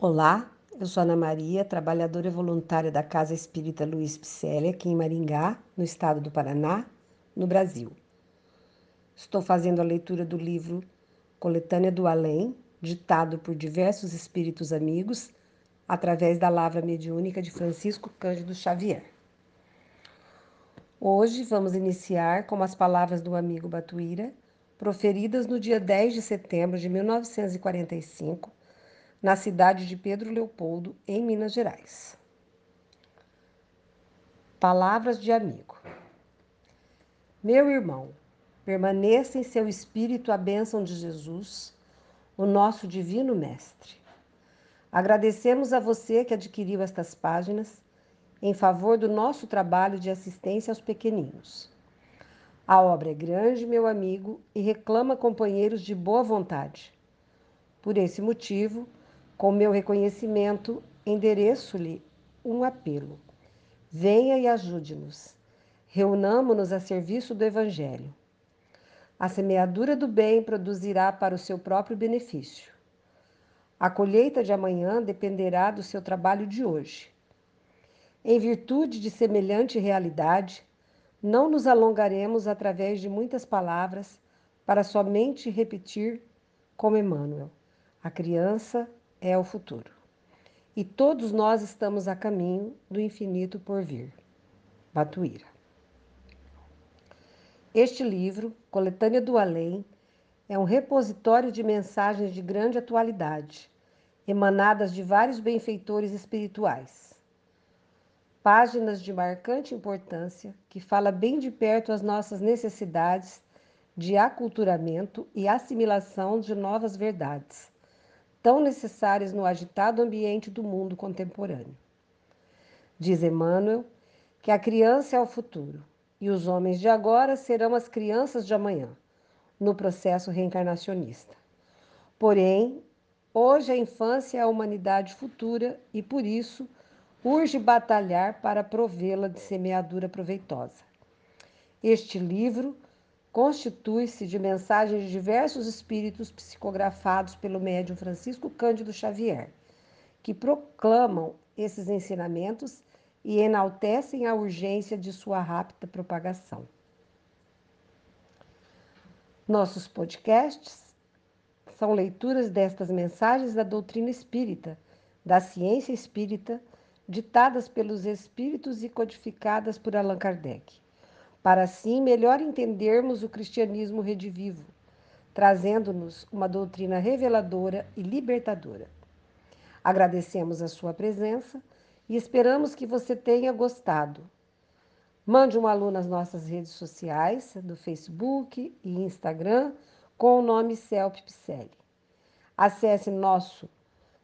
Olá, eu sou Ana Maria, trabalhadora voluntária da Casa Espírita Luiz Picelli, aqui em Maringá, no estado do Paraná, no Brasil. Estou fazendo a leitura do livro Coletânea do Além, ditado por diversos espíritos amigos, através da lavra mediúnica de Francisco Cândido Xavier. Hoje vamos iniciar com as palavras do amigo Batuíra, proferidas no dia 10 de setembro de 1945 na cidade de Pedro Leopoldo, em Minas Gerais. Palavras de amigo. Meu irmão, permaneça em seu espírito a bênção de Jesus, o nosso divino Mestre. Agradecemos a você que adquiriu estas páginas em favor do nosso trabalho de assistência aos pequeninos. A obra é grande, meu amigo, e reclama companheiros de boa vontade. Por esse motivo, com meu reconhecimento, endereço-lhe um apelo. Venha e ajude-nos. Reunamo-nos a serviço do Evangelho. A semeadura do bem produzirá para o seu próprio benefício. A colheita de amanhã dependerá do seu trabalho de hoje. Em virtude de semelhante realidade, não nos alongaremos através de muitas palavras para somente repetir como Emmanuel: a criança é o futuro. E todos nós estamos a caminho do infinito por vir. Batuíra. Este livro, Coletânea do Além, é um repositório de mensagens de grande atualidade, emanadas de vários benfeitores espirituais. Páginas de marcante importância que fala bem de perto as nossas necessidades de aculturamento e assimilação de novas verdades tão necessárias no agitado ambiente do mundo contemporâneo. Diz Emmanuel que a criança é o futuro e os homens de agora serão as crianças de amanhã, no processo reencarnacionista. Porém, hoje a infância é a humanidade futura e, por isso, urge batalhar para provê-la de semeadura proveitosa. Este livro constitui-se de mensagens de diversos espíritos psicografados pelo médium Francisco Cândido Xavier, que proclamam esses ensinamentos e enaltecem a urgência de sua rápida propagação. Nossos podcasts são leituras destas mensagens da doutrina espírita, da ciência espírita, ditadas pelos espíritos e codificadas por Allan Kardec para assim melhor entendermos o cristianismo redivivo, trazendo-nos uma doutrina reveladora e libertadora. Agradecemos a sua presença e esperamos que você tenha gostado. Mande um alô nas nossas redes sociais, do Facebook e Instagram, com o nome Celp Picelli. Acesse nosso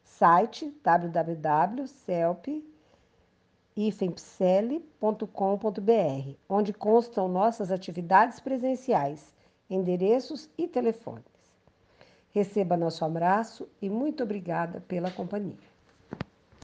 site www.celp.com ifempsele.com.br, onde constam nossas atividades presenciais, endereços e telefones. Receba nosso abraço e muito obrigada pela companhia.